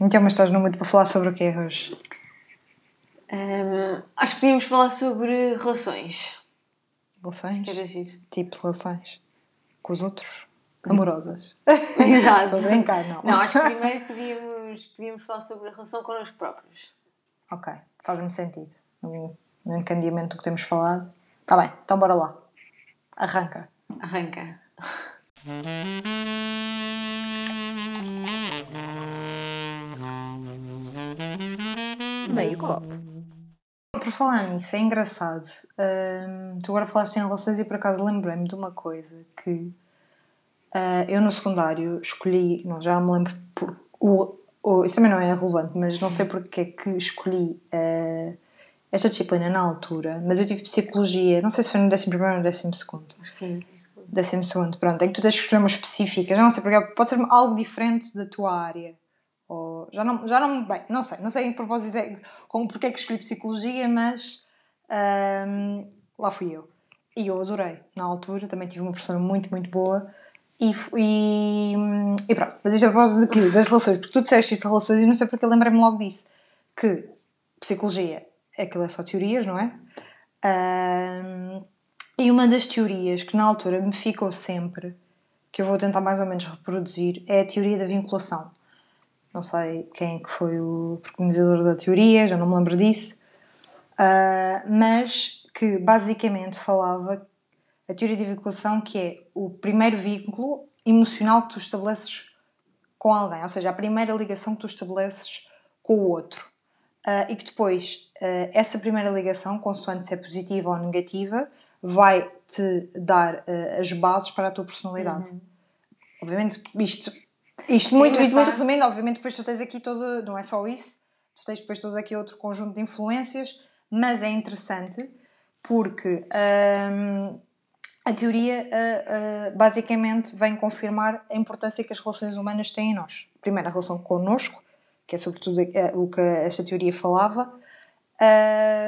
Então, mas estás no mood para falar sobre o que é hoje? Hum, acho que podíamos falar sobre relações. Relações? Acho giro. Tipo relações com os outros? Amorosas. Exato. Estou a brincar, não. Não, acho que primeiro podíamos, podíamos falar sobre a relação connosco próprios. Ok, faz-me sentido. No, no encandeamento do que temos falado. Está bem, então bora lá. Arranca. Arranca. Meio copo. Por falar nisso, é engraçado. hum, tu agora falaste em relações e por acaso lembrei-me de uma coisa que ah, eu no secundário escolhi, não, já me lembro por, o, o- isso também não é relevante, mas não sei porque é que escolhi ah, esta disciplina na altura, mas eu tive psicologia, não sei se foi no 11 primeiro ou no 12 segundo. Acho que é. Décimo segundo, pronto, é que tu tens que escolher uma específica, já não sei porque, pode ser algo diferente da tua área. Já não, já não, bem, não sei, não sei em propósito de- como, porque é que escolhi psicologia, mas ahm, lá fui eu. E eu adorei, na altura, também tive uma professora muito, muito boa. E, e, e pronto, mas isto é a propósito de quê? Das relações, porque tu disseste isto de relações e não sei porque lembrei-me logo disso. Que psicologia, aquilo é só teorias, não é? Ahm, e uma das teorias que na altura me ficou sempre, que eu vou tentar mais ou menos reproduzir, é a teoria da vinculação. Não sei quem é que foi o preconizador da teoria, já não me lembro disso, Ah, mas que basicamente falava a teoria da vinculação que é o primeiro vínculo emocional que tu estabeleces com alguém, ou seja, a primeira ligação que tu estabeleces com o outro. Ah, e que depois ah, essa primeira ligação, consoante se é positiva ou negativa, vai te dar ah, as bases para a tua personalidade. Obviamente, isto, isto Sim, muito, muito, muito resumindo, obviamente depois tu tens aqui todo, não é só isso, tu tens depois todos aqui outro conjunto de influências, mas é interessante porque hum, a teoria ah, ah, basicamente vem confirmar a importância que as relações humanas têm em nós. Primeiro, a relação connosco, que é sobretudo eh, o que esta teoria falava,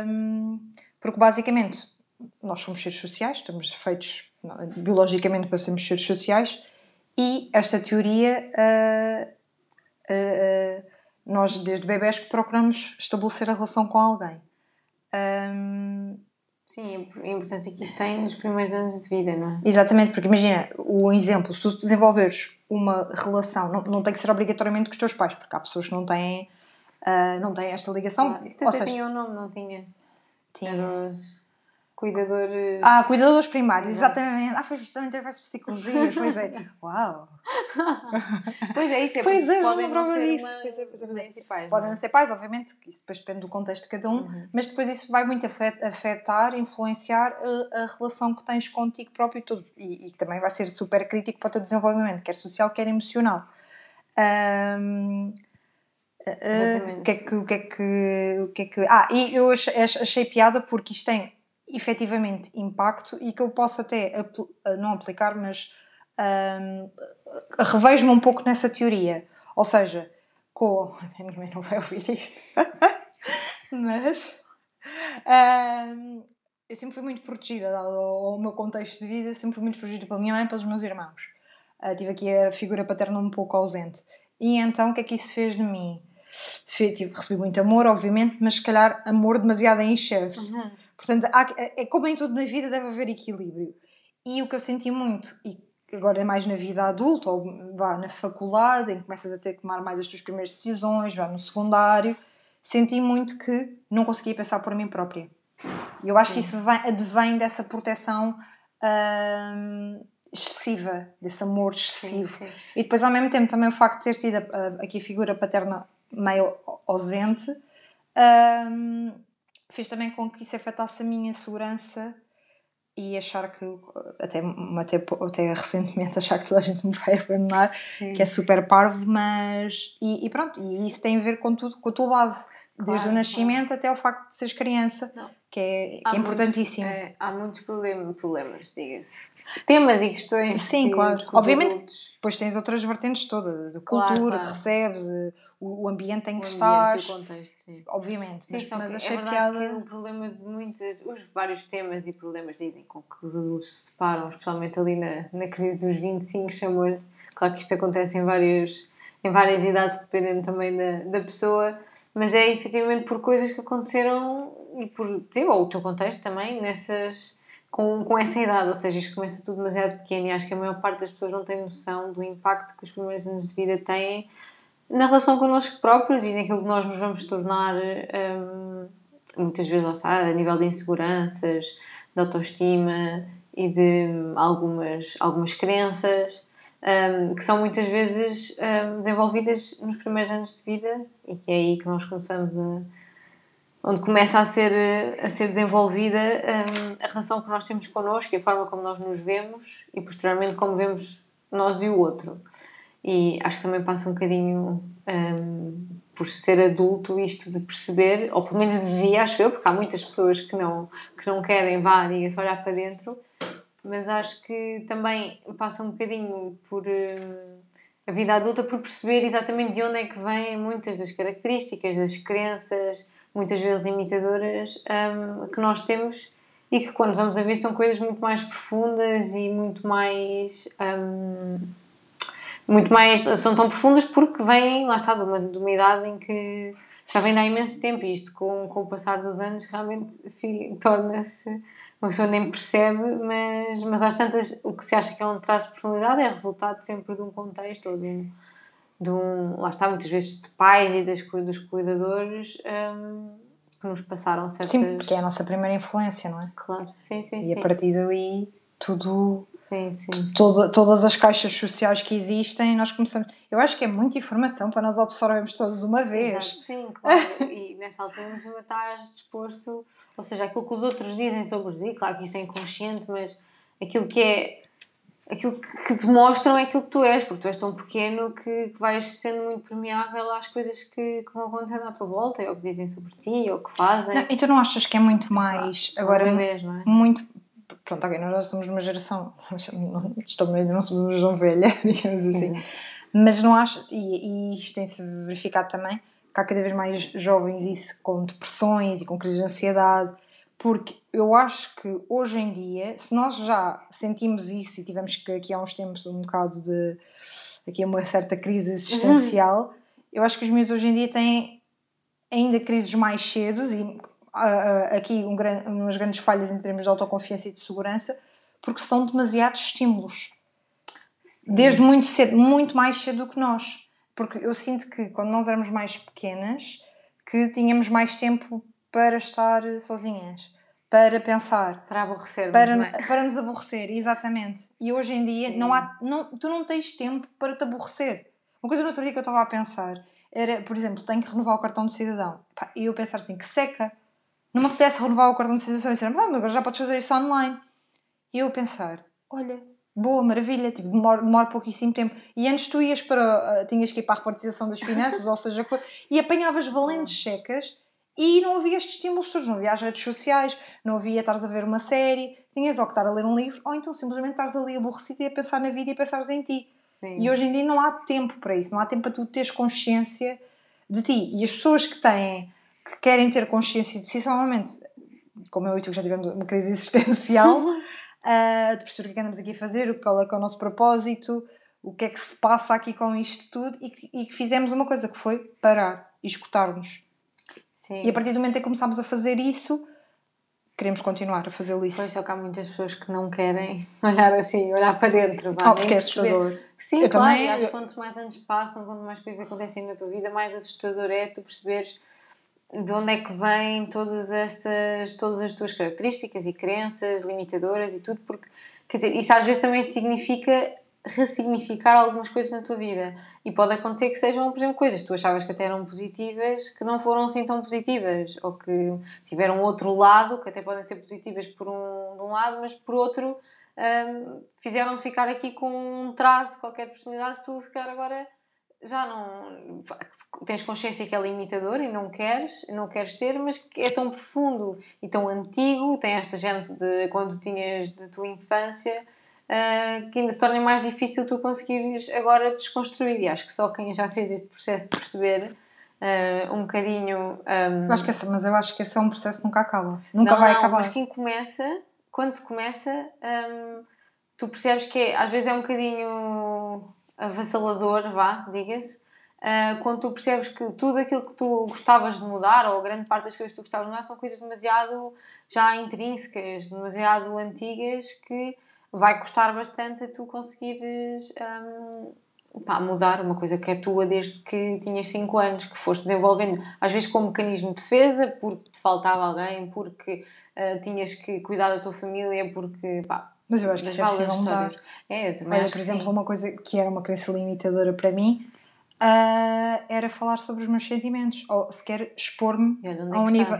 hum, porque basicamente nós somos seres sociais, estamos feitos biologicamente para sermos seres sociais e esta teoria ah, ah, ah, nós desde bebés que procuramos estabelecer a relação com alguém. Hum, Sim, a importância que isso tem nos primeiros anos de vida, não é? Exatamente, porque imagina, o exemplo, se tu desenvolveres uma relação, não, não tem que ser obrigatoriamente com os teus pais, porque há pessoas que não têm, ah, não têm esta ligação. Claro, Isso até seja, tinha um nome, não tinha? tinha- os cuidadores. Ah, cuidadores primários, exatamente. Ah, foi justamente eu faço psicologia, pois é. Uau! Pois é, isso é Pois é, podem não ser disso. uma- Pois é, pois é, pois é. pais. Podem não ser pais, obviamente, isso depois depende do contexto de cada um, Uhum. mas depois isso vai muito afet- afetar, influenciar a, a relação que tens contigo próprio e tudo. E, e que também vai ser super crítico para o teu desenvolvimento, quer social, quer emocional. Ahm, ah, Exatamente. o que é que, o que é que, o que é que... Ah, e eu achei, achei piada porque isto tem efetivamente impacto e que eu posso até apl- ah, não aplicar, mas ahm, revejo-me um pouco nessa teoria. Ou seja, com. A minha mãe não vai ouvir isto. mas. ahm, eu sempre fui muito protegida, dado ao meu contexto de vida, sempre fui muito protegida pela minha mãe e pelos meus irmãos. Ah, tive aqui a figura paterna um pouco ausente. E então, o que é que isso fez de mim? Tive, recebi muito amor, obviamente, mas se calhar amor demasiado em excesso. Uhum. Portanto, há- é como em tudo na vida, deve haver equilíbrio. E o que eu senti muito, e agora é mais na vida adulta, ou vá na faculdade, em que começas a ter que tomar mais as tuas primeiras decisões, vá no secundário, senti muito que não conseguia pensar por mim própria. E eu acho que isso vem, advém dessa proteção hum, excessiva, desse amor excessivo. Sim, sim. E depois, ao mesmo tempo, também o facto de ter tido a- a- aqui a figura paterna meio ausente hum, fez também com que isso afetasse a minha segurança e achar que, até, até, até recentemente, achar que toda a gente me vai abandonar, Sim. que é super parvo, mas. E, e pronto, e isso tem a ver com tudo, com a tua base, desde Claro, o nascimento até o facto de seres criança, Não. que é, que é muitos- importantíssimo. é, há muitos problem- problemas, diga-se. Temas e questões. Sim, que- claro. que Obviamente, adultos, Depois tens outras vertentes todas, de Claro, cultura claro. que recebes, eh, o, o ambiente em o que ambiente estás, o contexto, sim. obviamente, Sim, mas, mas achei é verdade piada. que o problema de muitas, os vários temas e problemas dizem com que os adultos se separam, especialmente ali na, na crise dos 25, chamou-lhe. Claro que isto acontece em vários, em várias idades, dependendo também da, da pessoa, mas é efetivamente por coisas que aconteceram e por teu ou o teu contexto também nessas com, com essa idade, ou seja, isto começa tudo demasiado pequeno e acho que a maior parte das pessoas não tem noção do impacto que os primeiros anos de vida têm na relação connosco próprios e naquilo que nós nos vamos tornar, hum, muitas vezes lá está, a nível de inseguranças, de autoestima e de algumas, algumas crenças um, que são muitas vezes um, desenvolvidas nos primeiros anos de vida e que é aí que nós começamos a. onde começa a ser, a ser desenvolvida um, a relação que nós temos connosco e a forma como nós nos vemos e posteriormente como vemos nós e o outro. E acho que também passa um bocadinho por ser adulto isto de perceber, ou pelo menos devia, acho eu, porque há muitas pessoas que não, que não querem, vá, diga-se, olhar para dentro, mas acho que também passa um bocadinho por uh, a vida adulta por perceber exatamente de onde é que vêm muitas das características, das crenças, muitas vezes limitadoras um, que nós temos e que quando vamos a ver são coisas muito mais profundas e muito mais um, muito mais são tão profundas porque vêm lá está de uma, de uma idade em que já vem há imenso tempo e isto com, com o passar dos anos realmente torna-se uma pessoa nem percebe, mas, mas às tantas o que se acha que é um traço de profundidade é resultado sempre de um contexto ou de um, de um lá está, muitas vezes de pais e das, dos cuidadores um, que nos passaram certas... Sim, porque é a nossa primeira influência, não é? Claro, sim, sim, E sim. a partir daí tudo, sim, sim. Toda, todas as caixas sociais que existem, nós começamos. Eu acho que é muita informação para nós absorvermos todos de uma vez. Exato, sim, claro. e nessa altura mesmo estás disposto, ou seja, aquilo que os outros dizem sobre ti, claro que isto é inconsciente, mas aquilo que é. Aquilo que te mostram é aquilo que tu és, porque tu és tão pequeno que, que vais sendo muito permeável às coisas que, que, vão acontecendo à tua volta, ou que dizem sobre ti, ou que fazem. Não, e tu não achas que é muito mais. São agora, bebês, não é? muito pronto, ok, nós já somos uma geração, não, estou meio, não somos uma geração velha, digamos assim, Exato. mas não acho, e, e isto tem-se verificado também, que há cada vez mais jovens isso com depressões e com crises de ansiedade, porque eu acho que hoje em dia, se nós já sentimos isso e tivemos que aqui há uns tempos um bocado de aqui uma certa crise existencial, eu acho que os miúdos hoje em dia têm ainda crises mais cedos e aqui um, umas grandes falhas em termos de autoconfiança e de segurança, porque são demasiados estímulos. Sim. Desde muito cedo, muito mais cedo do que nós. Porque eu sinto que quando nós éramos mais pequenas, que tínhamos mais tempo para estar sozinhas, para pensar. Para aborrecer para, é? para nos aborrecer, exatamente. E hoje em dia não há, não, tu não tens tempo para te aborrecer. Uma coisa no outro dia que eu estava a pensar era, por exemplo, tenho que renovar o cartão de cidadão. E eu pensar assim, que seca não me apetece renovar o cartão de cidadão e dizer, ah, mas agora já podes fazer isso online. E eu pensar, olha, boa, maravilha, tipo, demora, demora pouquíssimo tempo. E antes tu ias para, uh, tinhas que ir para a repartização das finanças, ou seja, que for, e apanhavas valentes checas e não havia estes estímulos todos, não havia as redes sociais, não havia estares a ver uma série, tinhas ou que estar a ler um livro, ou então simplesmente estares ali aborrecido e a pensar na vida e a pensares em ti. Sim. E hoje em dia não há tempo para isso, não há tempo para tu teres consciência de ti. E as pessoas que têm que querem ter consciência de si, são normalmente, como eu e tu já tivemos uma crise existencial, uh, de perceber o que é que andamos aqui a fazer, qual é que é o nosso propósito, o que é que se passa aqui com isto tudo, e que, e que fizemos uma coisa que foi parar e escutar-nos. E a partir do momento em que começámos a fazer isso, queremos continuar a fazê-lo isso. Pois só que há muitas pessoas que não querem olhar assim, olhar para dentro. Vá, oh, porque é assustador. Sim, eu claro, também, acho que quanto mais anos passam, quanto mais coisas acontecem na tua vida, mais assustador é tu perceberes de onde é que vêm todas estas todas as tuas características e crenças limitadoras e tudo porque quer dizer isso às vezes também significa ressignificar algumas coisas na tua vida. E pode acontecer que sejam por exemplo coisas que tu achavas que até eram positivas que não foram assim tão positivas ou que tiveram outro lado que até podem ser positivas por um, de um lado mas por outro um, fizeram-te ficar aqui com um traço qualquer personalidade que tu se calhar agora já não tens consciência que é limitador e não queres, não queres ser, mas que é tão profundo e tão antigo, tem esta gênese de quando tinhas de tua infância, uh, que ainda se torna mais difícil tu conseguires agora desconstruir. E acho que só quem já fez este processo de perceber uh, um bocadinho. Um... Eu acho que esse, mas eu acho que esse é um processo que nunca acaba. Nunca não, vai não, acabar. Mas quem começa, quando se começa, um, tu percebes que é, às vezes é um bocadinho avassalador, vá, diga-se, ah, quando tu percebes que tudo aquilo que tu gostavas de mudar, ou grande parte das coisas que tu gostavas de mudar, são coisas demasiado já intrínsecas, demasiado antigas, que vai custar bastante a tu conseguires hum, pá, mudar uma coisa que é tua desde que tinhas 5 anos, que foste desenvolvendo, às vezes com um mecanismo de defesa, porque te faltava alguém, porque ah, tinhas que cuidar da tua família, porque pá, Mas eu acho que isso é possível mudar. É, eu também Olha, por exemplo, sim. uma coisa que era uma crença limitadora para mim ah, era falar sobre os meus sentimentos, ou sequer expor-me é a um nível.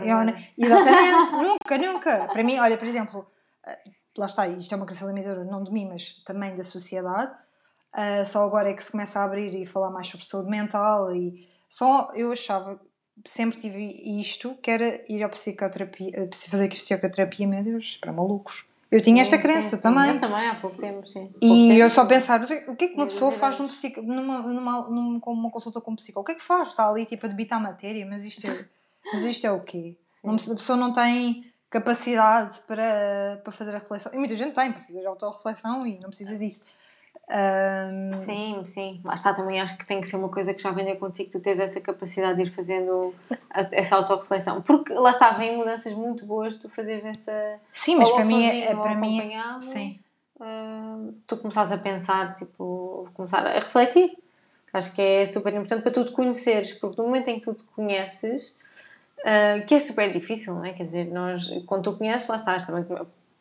Exatamente, nunca, nunca. Para mim, olha, por exemplo, ah, lá está, isto é uma crença limitadora não de mim, mas também da sociedade. Ah, só agora é que se começa a abrir e falar mais sobre saúde mental e só eu achava sempre tive isto que era ir à psicoterapia eh, fazer psicoterapia meu Deus para malucos eu tinha esta Sim, crença sim, sim. também Eu também, há pouco tempo, sim. Pouco e tempo, eu só mas o que é que uma pessoa e faz num psico, numa, numa, num, com uma consulta com um psicólogo? O que é que faz? Está ali tipo a debitar matéria, mas isto é, mas isto é o quê? Não, a pessoa não tem capacidade para, para fazer a reflexão. E muita gente tem para fazer autorreflexão e não precisa disso. Ahm, Sim, sim. Lá está, também acho que tem que ser uma coisa que já venha contigo, tu tens essa capacidade de ir fazendo essa autorreflexão. Porque lá está, vem mudanças muito boas, tu fazes essa. sim, mas para mim, é, para mim é- sim. ah, tu começares a pensar, tipo, começar a refletir. Acho que é super importante para tu te conheceres, porque no momento em que tu te conheces, ah, que é super difícil, não é? Quer dizer, nós, quando tu conheces, lá estás também.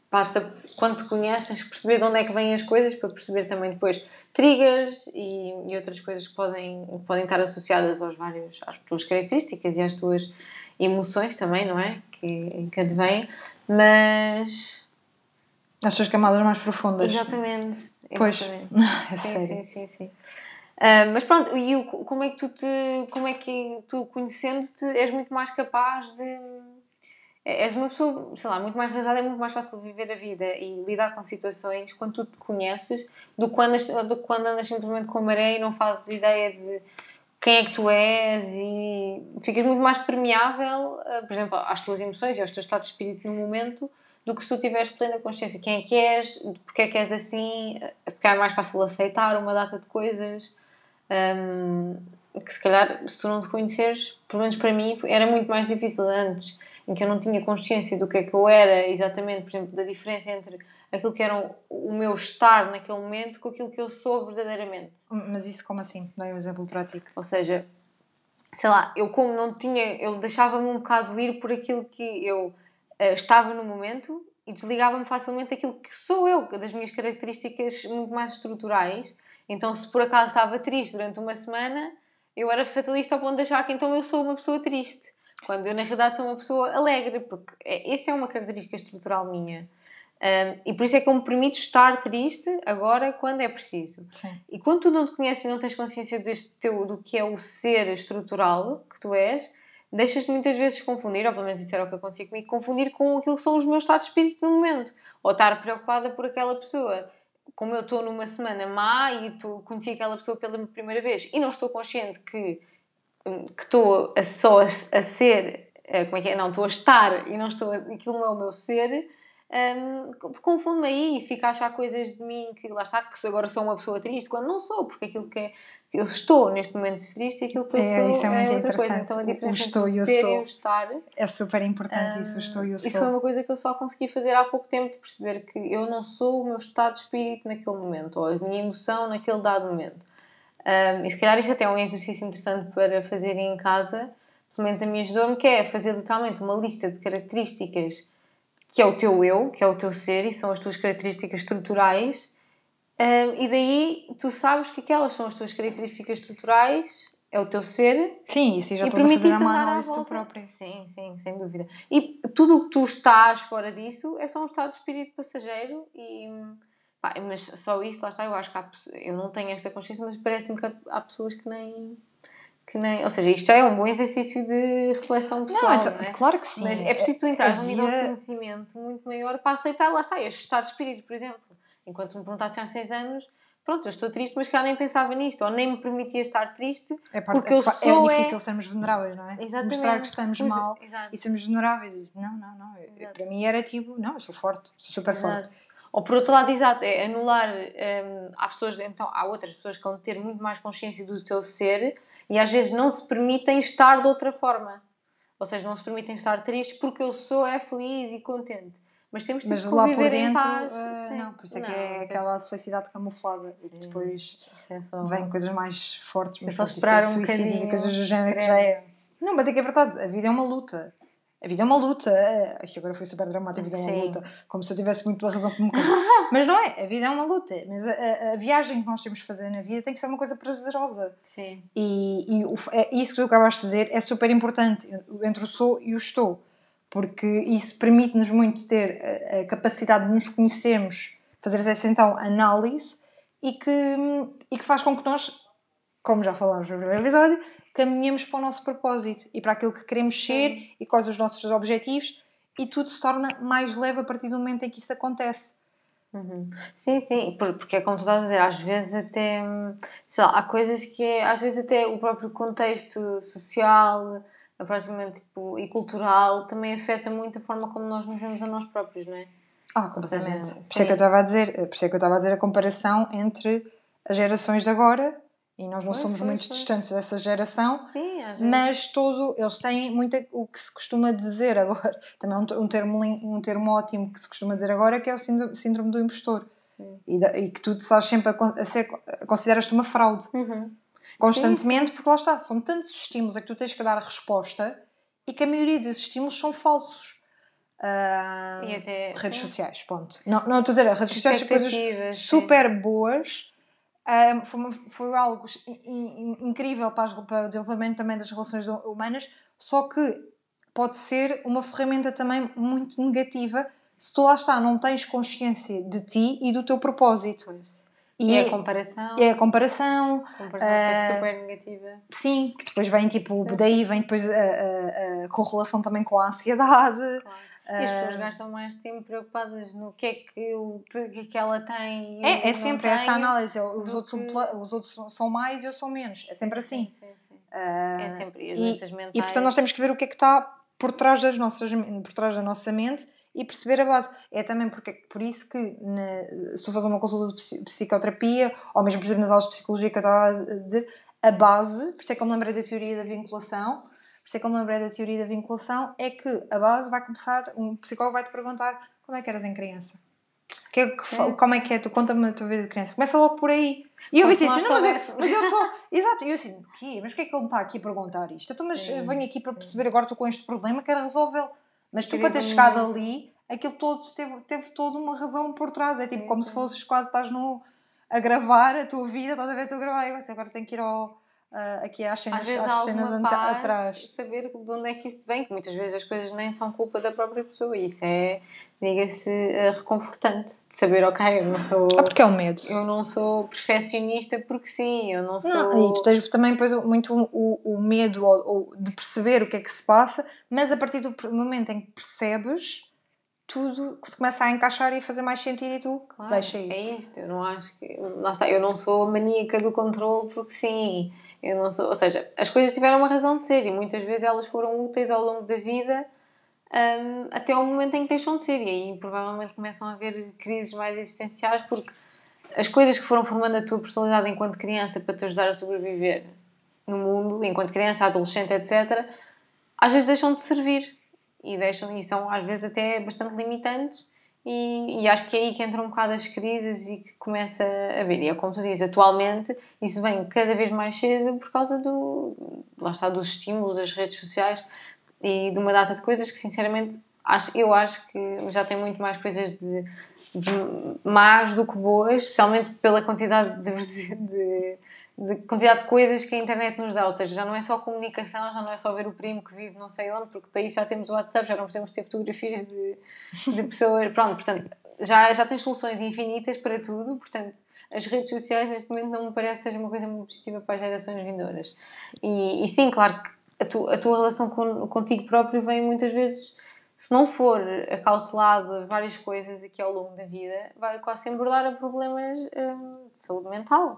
Basta, quando te conheces, perceber de onde é que vêm as coisas para perceber também depois triggers e, e outras coisas que podem, que podem estar associadas aos vários, às tuas características e às tuas emoções também, não é? Que, que advêm. Mas. As suas camadas mais profundas. Exatamente. Pois. exatamente. É sim, sério. sim, sim, sim. Ah, mas pronto, e o- como é que tu te. Como é que tu, conhecendo-te, és muito mais capaz de. És uma pessoa, sei lá, muito mais realizada, é muito mais fácil viver a vida e lidar com situações quando tu te conheces do que quando, do quando andas simplesmente com a maré e não fazes ideia de quem é que tu és e ficas muito mais permeável, ah, por exemplo, às tuas emoções e aos teus estados de espírito no momento do que se tu tiveres plena consciência de quem é que és, porque é que és assim, porque é mais fácil aceitar uma data de coisas hum, que se calhar se tu não te conheceres, pelo menos para mim era muito mais difícil antes, em que eu não tinha consciência do que é que eu era exatamente, por exemplo, da diferença entre aquilo que era o- meu estar naquele momento com aquilo que eu sou verdadeiramente. Mas isso como assim? Dá um exemplo prático. Ou seja, sei lá, eu como não tinha, eu deixava-me um bocado ir por aquilo que eu eh, estava no momento e desligava-me facilmente daquilo que sou eu, das minhas características muito mais estruturais. Então, se por acaso estava triste durante uma semana, eu era fatalista ao ponto de achar que então eu sou uma pessoa triste. Quando eu, na realidade, sou uma pessoa alegre, porque é- essa é uma característica estrutural minha. Um, e por isso é que eu me permito estar triste agora quando é preciso. Sim. E quando tu não te conheces e não tens consciência deste teu, do que é o ser estrutural que tu és, deixas-te muitas vezes confundir, ou pelo menos isso era o que acontecia comigo, confundir com aquilo que são os meus estados de espírito no momento. Ou estar preocupada por aquela pessoa. Como eu estou numa semana má e tu conheci aquela pessoa pela primeira vez e não estou consciente que que estou a só a, a ser, eh, como é que é? Não, estou a estar e não estou, a- aquilo não é o meu ser, hum, confundo-me aí e fico a achar coisas de mim que lá está, que agora sou uma pessoa triste, quando não sou, porque aquilo que, é, que eu estou neste momento triste e aquilo que eu É, sou isso é muito outra coisa. Então a O- o diferença estou entre e o o ser sou. e o estar. É super importante isso, hum, estou e eu Isso sou. foi uma coisa que eu só consegui fazer há pouco tempo de perceber que eu não sou o meu estado de espírito naquele momento, ou a minha emoção naquele dado momento. Um, e se calhar isto até é um exercício interessante para fazer em casa, pelo menos a mim ajudou-me, que é fazer literalmente uma lista de características que é o teu eu, que é o teu ser, e são as tuas características estruturais, um, e daí tu sabes que aquelas são as tuas características estruturais, é o teu ser, Sim, isso já e estás a fazer uma análise tu volta. própria. Sim, sim, sem dúvida. E tudo o que tu estás fora disso é só um estado de espírito passageiro e... pá, mas só isto, lá está, eu acho que há, eu não tenho esta consciência, mas parece-me que há, há pessoas que nem, que nem... Ou seja, isto já é um bom exercício de reflexão pessoal, Não, então, não é? claro que sim. Mas é preciso tu entrar A num nível de conhecimento muito maior para aceitar, lá está, este estado de espírito, por exemplo. Enquanto se me perguntassem há seis anos, pronto, eu estou triste, mas que eu nem pensava nisto, ou nem me permitia estar triste, É, parte, Porque eu é, pa- sou, é é- difícil sermos vulneráveis, não é? Exatamente. Mostrar que estamos é, mal exato. e sermos vulneráveis. Não, não, não. eu- Exato. Para mim era tipo, não, eu sou forte, sou super forte. Ou por outro lado, exato, é anular. hum, há pessoas, então, há outras pessoas que vão ter muito mais consciência do seu ser e às vezes não se permitem estar de outra forma. Ou seja, não se permitem estar tristes porque eu sou é feliz e contente. Mas temos tipo, Mas que lá por dentro, paz. Sim. não, por isso é que Não, é isso aquela felicidade camuflada e que Sim. depois Isso é só... vem coisas mais fortes, É mas só pronto, isso esperar um suicídios e coisas do género que já é. Não, mas é que é verdade, a vida é uma luta. A vida é uma luta. É, Isto agora foi super dramático, a vida é uma Sim. luta. Como se eu tivesse muito a razão como cão. Mas não é, a vida é uma luta. Mas a, a- viagem que nós temos de fazer na vida tem que ser uma coisa prazerosa. Sim. E, e o é isso que tu acabaste de dizer é super importante entre o sou e o estou, porque isso permite-nos muito ter a, a capacidade de nos conhecermos, fazer essa então análise e que, e que faz com que nós, como já falámos no primeiro episódio, caminhemos para o nosso propósito e para aquilo que queremos ser e quais os nossos objetivos e tudo se torna mais leve a partir do momento em que isso acontece. Uhum. Sim, sim, por- porque é como tu estás a dizer, às vezes até, sei lá, há coisas que é, às vezes até o próprio contexto social, tipo, e cultural também afeta muito a forma como nós nos vemos a nós próprios, não é? Ah, Ou seja, completamente. por isso sim. é que eu estava a dizer, por isso é que eu estava a dizer a comparação entre as gerações de agora e nós não Pois, somos pois, muito pois. distantes dessa geração, Sim, mas todo eles têm muito o que se costuma dizer agora, também é um, te- termo um termo ótimo que se costuma dizer agora que é o síndrome, do impostor Sim. e, da- e que tu estás sempre a, a ser consideras-te uma fraude Uhum. constantemente porque lá está, são tantos estímulos a que tu tens que dar a resposta e que a maioria desses estímulos são falsos. E até redes sim. sociais, ponto. Não, não estou a dizer, redes sociais são coisas sim. super boas. Ah, foi, foi algo in- in- incrível para, as- para o desenvolvimento também das relações humanas, só que pode ser uma ferramenta também muito negativa se tu lá está, não tens consciência de ti e do teu propósito. E, E, é, a comparação, é a comparação, a comparação que é ah, super negativa. sim, que depois vem tipo, Sim. daí vem depois a, a- a correlação também com a ansiedade. Claro. E as Ah. pessoas gastam mais tempo preocupadas no que é que, eu, que, é que ela tem. e É, é sempre essa análise. Os outros, são que- pela- os outros são- são mais e eu sou menos. É sempre assim. Sim, sim. Ah, É sempre. E as e- mentais. E portanto nós temos que ver o que é que está por trás, das nossas, por trás da nossa mente e perceber a base. É também porque, por isso que na- se tu fazes uma consulta de psi- psicoterapia, ou mesmo por exemplo nas aulas de psicologia que eu estava a dizer, a base, por isso é que eu me lembrei da teoria da vinculação, por isso é que eu me lembrei da teoria da vinculação, é que a base vai começar, um psicólogo vai te perguntar como é que eras em criança. O que é que Sim. como é que é? Tu conta-me a tua vida de criança. Começa logo por aí. E eu Como pensei se assim, não, mas eu, mas eu estou. Exato, e eu assim, o? Mas porquê é que ele me está aqui a perguntar isto? Então, mas eu venho aqui para perceber agora estou com este problema, quero resolvê-lo. Mas tu, para ter chegado ali, aquilo todo teve, teve toda uma razão por trás. É tipo Sim, como sim. se fosses quase estás no, a gravar a tua vida, estás a ver a tua gravar. E agora tenho que ir ao, ah, aqui às cenas, Às vezes às cenas atrás. saber de onde é que isso vem, que muitas vezes as coisas nem são culpa da própria pessoa. E isso é, diga-se, eh, reconfortante. De saber, ok, eu não sou. Ah, porque é o medo. Eu não sou perfeccionista porque sim, eu não sou. Não, e tu tens também depois muito o, o medo ou- ou de perceber o que é que se passa, mas a partir do momento em que percebes, tudo se começa a encaixar e a fazer mais sentido e tu Claro, deixa ir. É isto, eu não acho que. Lá está, eu não sou a maníaca do controle porque sim. Eu não sou. Ou seja, as coisas tiveram uma razão de ser e muitas vezes elas foram úteis ao longo da vida hum, até o momento em que deixam de ser. E aí provavelmente começam a haver crises mais existenciais porque as coisas que foram formando a tua personalidade enquanto criança para te ajudar a sobreviver no mundo, enquanto criança, adolescente, etc., às vezes deixam de servir e deixam e são às vezes até bastante limitantes e, e acho que é aí que entram um bocado as crises e que começa a ver e é como tu dizes, atualmente isso vem cada vez mais cedo por causa do lá está, dos estímulos das redes sociais e de uma data de coisas que sinceramente acho, eu acho que já tem muito mais coisas de, de más do que boas, especialmente pela quantidade de, de, de quantidade de coisas que a internet nos dá, ou seja, já não é só comunicação, já não é só ver o primo que vive não sei onde, porque para isso já temos o WhatsApp, já não precisamos ter fotografias de, de pessoas, pronto, portanto, já, já tens soluções infinitas para tudo, portanto, as redes sociais neste momento não me parece que seja uma coisa muito positiva para as gerações vindouras. E, e sim, claro que a, tu, a tua relação com, contigo próprio vem muitas vezes, se não for acautelado várias coisas aqui ao longo da vida, vai quase sempre abordar a problemas hum, de saúde mental.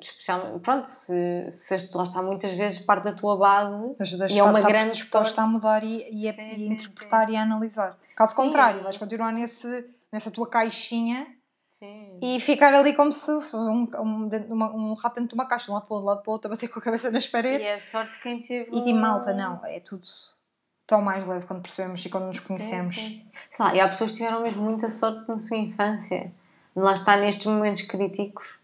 Especialmente, pronto, se, se lá está muitas vezes parte da tua base Ajudas e é uma estar grande disposta sorte. a mudar e, e a, Sim, e a sim, interpretar e a analisar. Caso Sim, contrário, vais continuar nesse, nessa tua caixinha Sim. e ficar ali como se fosse um, um, uma- um rato dentro de uma caixa, de um lado para o outro, um lado para o outro, a bater com a cabeça nas E paredes. é sorte quem teve. E, de malta, não, é tudo tão mais leve quando percebemos e quando nos conhecemos. Sim, sim, sim. Sei lá, e há pessoas que tiveram mesmo muita sorte na sua infância. Lá está nestes momentos críticos.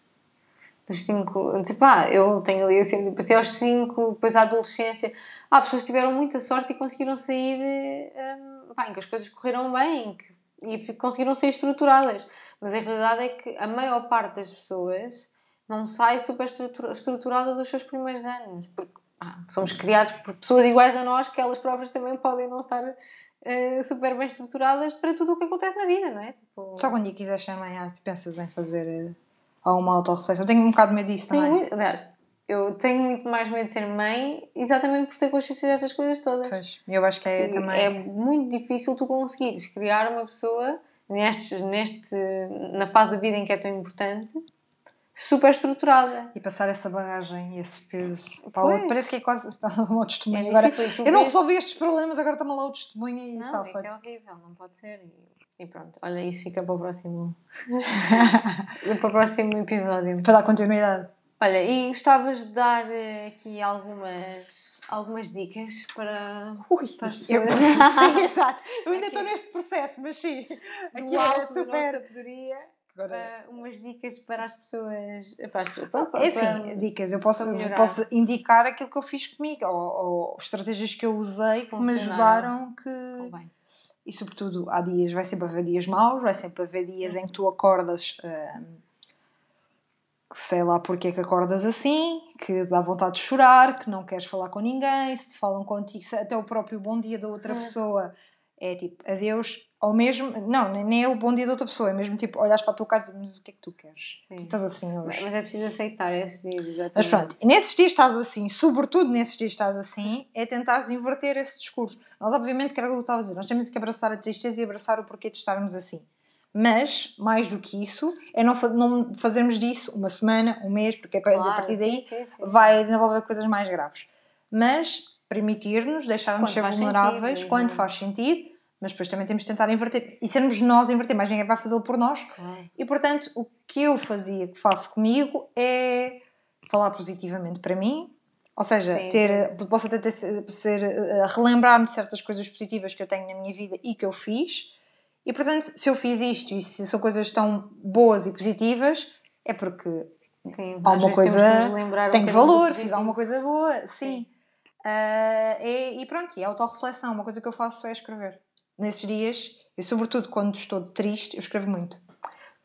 Dos 5. Pá, eu tenho ali assim, até aos 5, depois a adolescência. Há pessoas tiveram muita sorte e conseguiram sair. pá, em que as coisas correram bem em que- e conseguiram ser estruturadas. Mas a realidade é que a maior parte das pessoas não sai super estrutura- estruturada dos seus primeiros anos. Porque pá, somos criados por pessoas iguais a nós que elas próprias também podem não estar eh, super bem estruturadas para tudo o que acontece na vida, não é? Tipo, Só quando quiseres ser mãe, ah, pensas em fazer eh, alguma autorreflexão. Eu tenho um bocado de medo disso tenho também. muito, aliás, eu tenho muito mais medo de ser mãe exatamente por ter consciência destas coisas todas. Pois, eu acho que é também. é muito difícil tu conseguires criar uma pessoa nestes, neste, na fase da vida em que é tão importante, super estruturada. E passar essa bagagem e esse peso para outro. Parece que é quase. Está um testemunho. É agora, difícil, tu eu não resolvi estes problemas, agora está-me lá o testemunho e Não, está isso é horrível, não pode ser. E, pronto, olha, isso fica para o próximo, para o próximo episódio. Para dar continuidade. Olha, e gostavas de dar eh, aqui algumas, algumas dicas para, Ui, para as eu, pessoas sim, exato. Eu ainda estou neste processo, mas sim. Aqui do é super. sabedoria, Agora, eh, umas dicas para as pessoas. Para as pessoas é para- assim, dicas. Eu posso, para melhorar. posso indicar aquilo que eu fiz comigo, ou, ou estratégias que eu usei que me ajudaram que. Oh, bem. E sobretudo, há dias, vai sempre haver dias maus, vai sempre haver dias em que tu acordas, hum, sei lá porque é que acordas assim, que dá vontade de chorar, que não queres falar com ninguém, se te falam contigo, até o próprio bom dia da outra Hum. pessoa é tipo adeus, ou mesmo, não, nem- é o bom dia da outra pessoa, é mesmo tipo, olhas para a tua cara e dizes, mas o que é que tu queres? Sim. Estás assim hoje. mas é preciso aceitar esses dias, exatamente. Mas pronto, nesses dias estás assim, sobretudo nesses dias estás assim, é tentares inverter esse discurso. Nós, obviamente, que era o que eu estava a dizer, nós temos que abraçar a tristeza e abraçar o porquê de estarmos assim. Mas, mais do que isso, é não, não fazermos disso uma semana, um mês, porque a Claro, partir daí sim, sim, vai desenvolver coisas mais graves. Mas permitir-nos, deixarmos ser vulneráveis sentido, quando uhum. faz sentido, mas depois também temos de tentar inverter. E sermos nós a inverter, mas ninguém vai fazê-lo por nós. Claro. E portanto, o que eu fazia, que faço comigo, é falar positivamente para mim. Ou seja, Sim, ter, posso até ter, ser, eh, relembrar-me de certas coisas positivas que eu tenho na minha vida e que eu fiz. E portanto, se eu fiz isto e se são coisas tão boas e positivas, é porque Sim, alguma coisa tem valor, fiz alguma coisa boa, sim. Sim. Ah, e, e pronto, e a autorreflexão, uma coisa que eu faço é escrever. Nesses dias, e sobretudo quando estou triste, eu escrevo muito.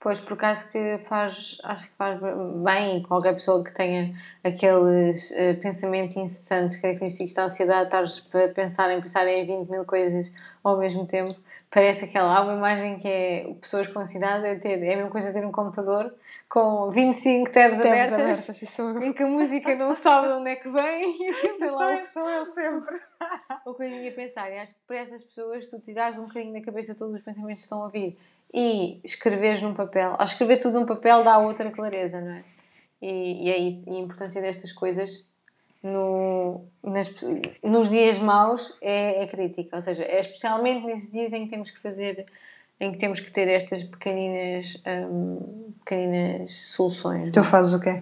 Pois, porque acho que faz, acho que faz bem qualquer pessoa que tenha aqueles eh, pensamentos incessantes característicos da ansiedade, estares a pensar em pensar em 20 mil coisas ao mesmo tempo, parece aquela. Há uma imagem que é pessoas com ansiedade, é, ter, é a mesma coisa ter um computador com 25 tabs, Tabs abertas, abertas, eu. em que a música não sabe de onde é que vem e tem lá Sou um eu, sou eu sempre. uma coisinha a pensar. E acho que para essas pessoas, tu tirares um bocadinho da cabeça todos os pensamentos que estão a vir e escreveres num papel. Ao escrever tudo num papel dá outra clareza, não é? E, e é isso. E a importância destas coisas no, nas, nos dias maus é, é crítica. Ou seja, é especialmente nesses dias em que temos que fazer em que temos que ter estas pequeninas, hum, pequeninas soluções. Tu fazes o quê?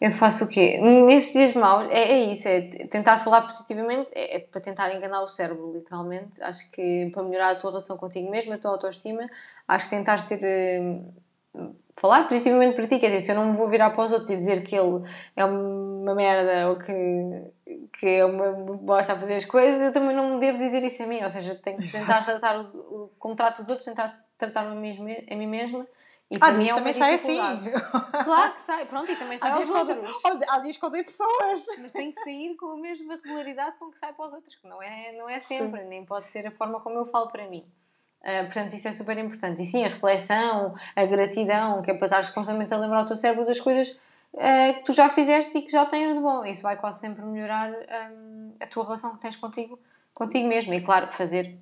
Eu faço o quê? Nesses dias maus, é, é isso, é tentar falar positivamente, é, é para tentar enganar o cérebro, literalmente. Acho que para melhorar a tua relação contigo mesmo, a tua autoestima, acho que tentares ter. hum, falar positivamente para ti, quer dizer, se eu não me vou virar para os outros e dizer que ele é uma merda ou que, que é uma bosta a fazer as coisas, eu também não me devo dizer isso a mim, ou seja, tenho que tentar Exato. tratar os, como trato os outros, tentar tratar-me a mim, mesma- a mim mesma. E Há dias é também sai assim. Claro que sai, pronto, e também sai Há aos outros. odeio- há dias que odeio pessoas. Mas tem que sair com a mesma regularidade com que sai para os outros, que não é, não é sempre, nem pode ser a forma como eu falo para mim. Ah, portanto, isso é super importante. E sim, a reflexão, a gratidão, que é para estares constantemente a lembrar o teu cérebro das coisas ah, que tu já fizeste e que já tens de bom. Isso vai quase sempre melhorar ah, a tua relação que tens contigo, contigo mesmo. E claro, fazer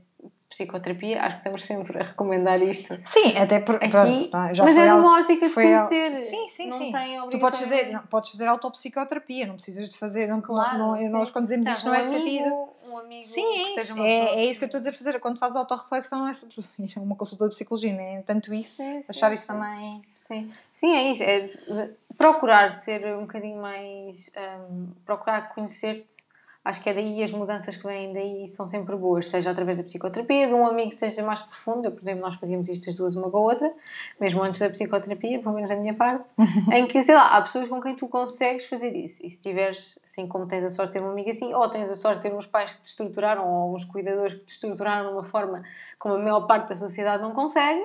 psicoterapia, acho que estamos sempre a recomendar isto. Sim, até por, Aqui, pronto, não é? já mas é numa ótica de conhecer. Sim, sim, não sim. Tem Tu podes fazer, não, podes fazer autopsicoterapia, não precisas de fazer. Não, Claro, não, sim. nós quando dizemos Tá, isto não um é amigo, sentido. Um amigo Sim, é É, é isso que eu estou a dizer fazer. Quando fazes autorreflexão, não é sobre a uma consulta de psicologia, nem é tanto isso. Sim, sim, Achar isso sim. também. Sim, sim, é isso. É de- de procurar ser um bocadinho mais. hum, procurar conhecer-te. Acho que é daí as mudanças que vêm daí são sempre boas, seja através da psicoterapia, de um amigo que seja mais profundo. Eu, por exemplo, nós fazíamos isto as duas uma com a outra, mesmo antes da psicoterapia, pelo menos da minha parte, em que, sei lá, há pessoas com quem tu consegues fazer isso. E se tiveres, assim como tens a sorte de ter um amigo assim, ou tens a sorte de ter uns pais que te estruturaram, ou uns cuidadores que te estruturaram de uma forma como a maior parte da sociedade não consegue,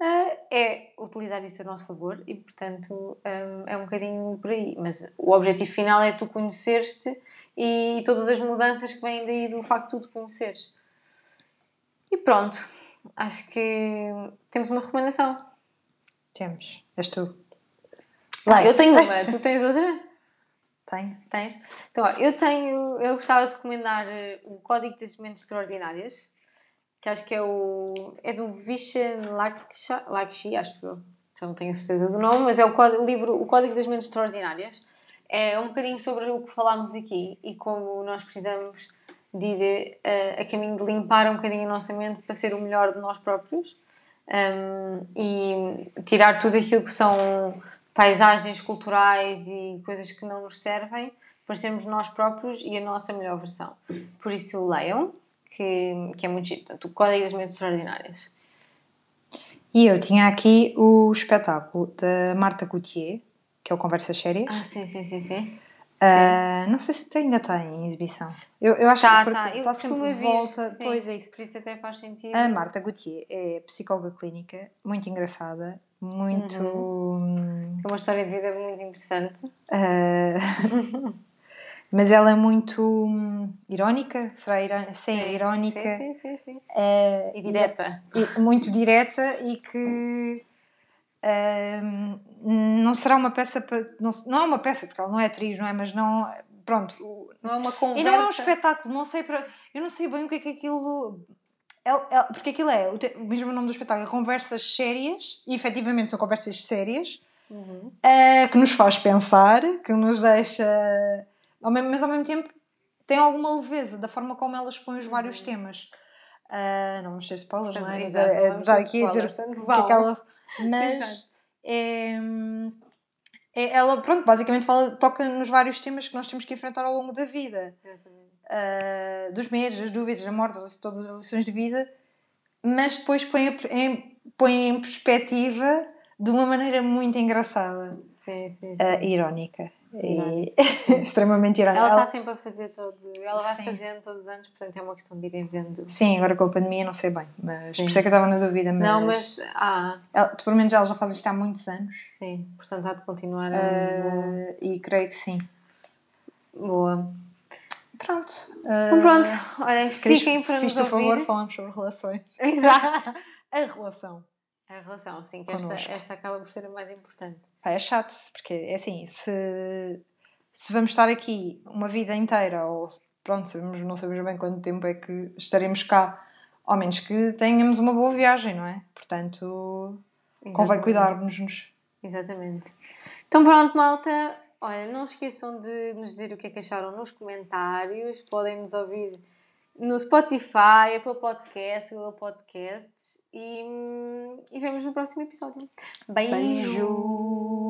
é utilizar isso a nosso favor e, portanto, hum, é um bocadinho por aí. Mas o objetivo final é tu conheceres-te e todas as mudanças que vêm daí do facto de tu te conheceres. E pronto, acho que temos uma recomendação. Temos. És tu. Ah, Vai. eu tenho uma, tu tens outra? Tenho. Tens? Então, ó, eu tenho, eu gostava de recomendar eh, o Código das Mentes Extraordinárias, que acho que é o, é do Vishen Lakshya, Lakshya, acho eu, já não tenho certeza do nome, mas é o, o livro O Código das Mentes Extraordinárias. É um bocadinho sobre o que falámos aqui e como nós precisamos de ir eh, a caminho de limpar um bocadinho a nossa mente para ser o melhor de nós próprios um, e tirar tudo aquilo que são paisagens culturais e coisas que não nos servem para sermos nós próprios e a nossa melhor versão. Por isso, leiam, que, que é muito giro. Portanto, o Código das Mentes Extraordinárias. E eu tinha aqui o espetáculo da Marta Gauthier, que é o Conversas Sérias. Ah, sim, sim, sim, sim. Ah, não sei se ainda tem em exibição. Eu, eu acho Tá, que tá. está costumo sempre ver, volta. sim. Pois é isso. Por isso até faz sentido. A Marta Gauthier é psicóloga clínica, muito engraçada, muito. hum, É uma história de vida muito interessante. ah, mas ela é muito hum, irónica, será irónica? Sim, é irónica. Sim, sim, sim. sim. ah, E direta. e- muito direta e que ahm, não será uma peça para. Não, não é uma peça, porque ela não é atriz, não é? Mas não. Pronto. Não é uma conversa. E não é um espetáculo, não sei para. Eu não sei bem o que é que aquilo. é- é- porque aquilo é, o, te- o mesmo nome do espetáculo, é conversas sérias, e efetivamente são conversas sérias, Uhum. ah, que nos faz pensar, que nos deixa. Ao mesmo- Mas ao mesmo tempo tem alguma leveza da forma como ela expõe os vários temas. Ah, não vamos ser spoilers, não é? Exato, é, é estar aqui a dizer o portanto, que é que ela. Mas é, é- ela, pronto, basicamente fala, toca nos vários temas que nós temos que enfrentar ao longo da vida. Ah, dos medos, das dúvidas, da morte, todas as lições de vida, mas depois põe, em, põe em perspectiva de uma maneira muito engraçada, Sim, sim, sim. ah, irónica. E extremamente irónica. Ela Ela- está sempre a fazer todo. Ela vai Sim. fazendo todos os anos, portanto é uma questão de irem vendo. Sim, agora com a pandemia não sei bem, mas Sim. por isso é que eu estava na dúvida. Mas, Não, mas. Ah, ela, pelo menos ela já faz isto há muitos anos sim. Portanto há de continuar. a ah, e creio que sim. Boa. Pronto. Então pronto, olha, fiquem para nos fiz-te ouvir. favor, falamos sobre relações. Exato. a relação. A relação, sim, que esta, esta acaba por ser a mais importante. Pá, é chato, porque é assim, se, se vamos estar aqui uma vida inteira, ou pronto, sabemos, não sabemos bem quanto tempo é que estaremos cá, ao menos que tenhamos uma boa viagem, não é? Portanto, convém Exatamente. cuidarmos-nos. Exatamente. Então pronto, malta. Olha, não se esqueçam de nos dizer o que é que acharam nos comentários. Podem nos ouvir no Spotify, Apple Podcasts, Google Podcasts e, hum, e vemos no próximo episódio. Beijo! Beijo!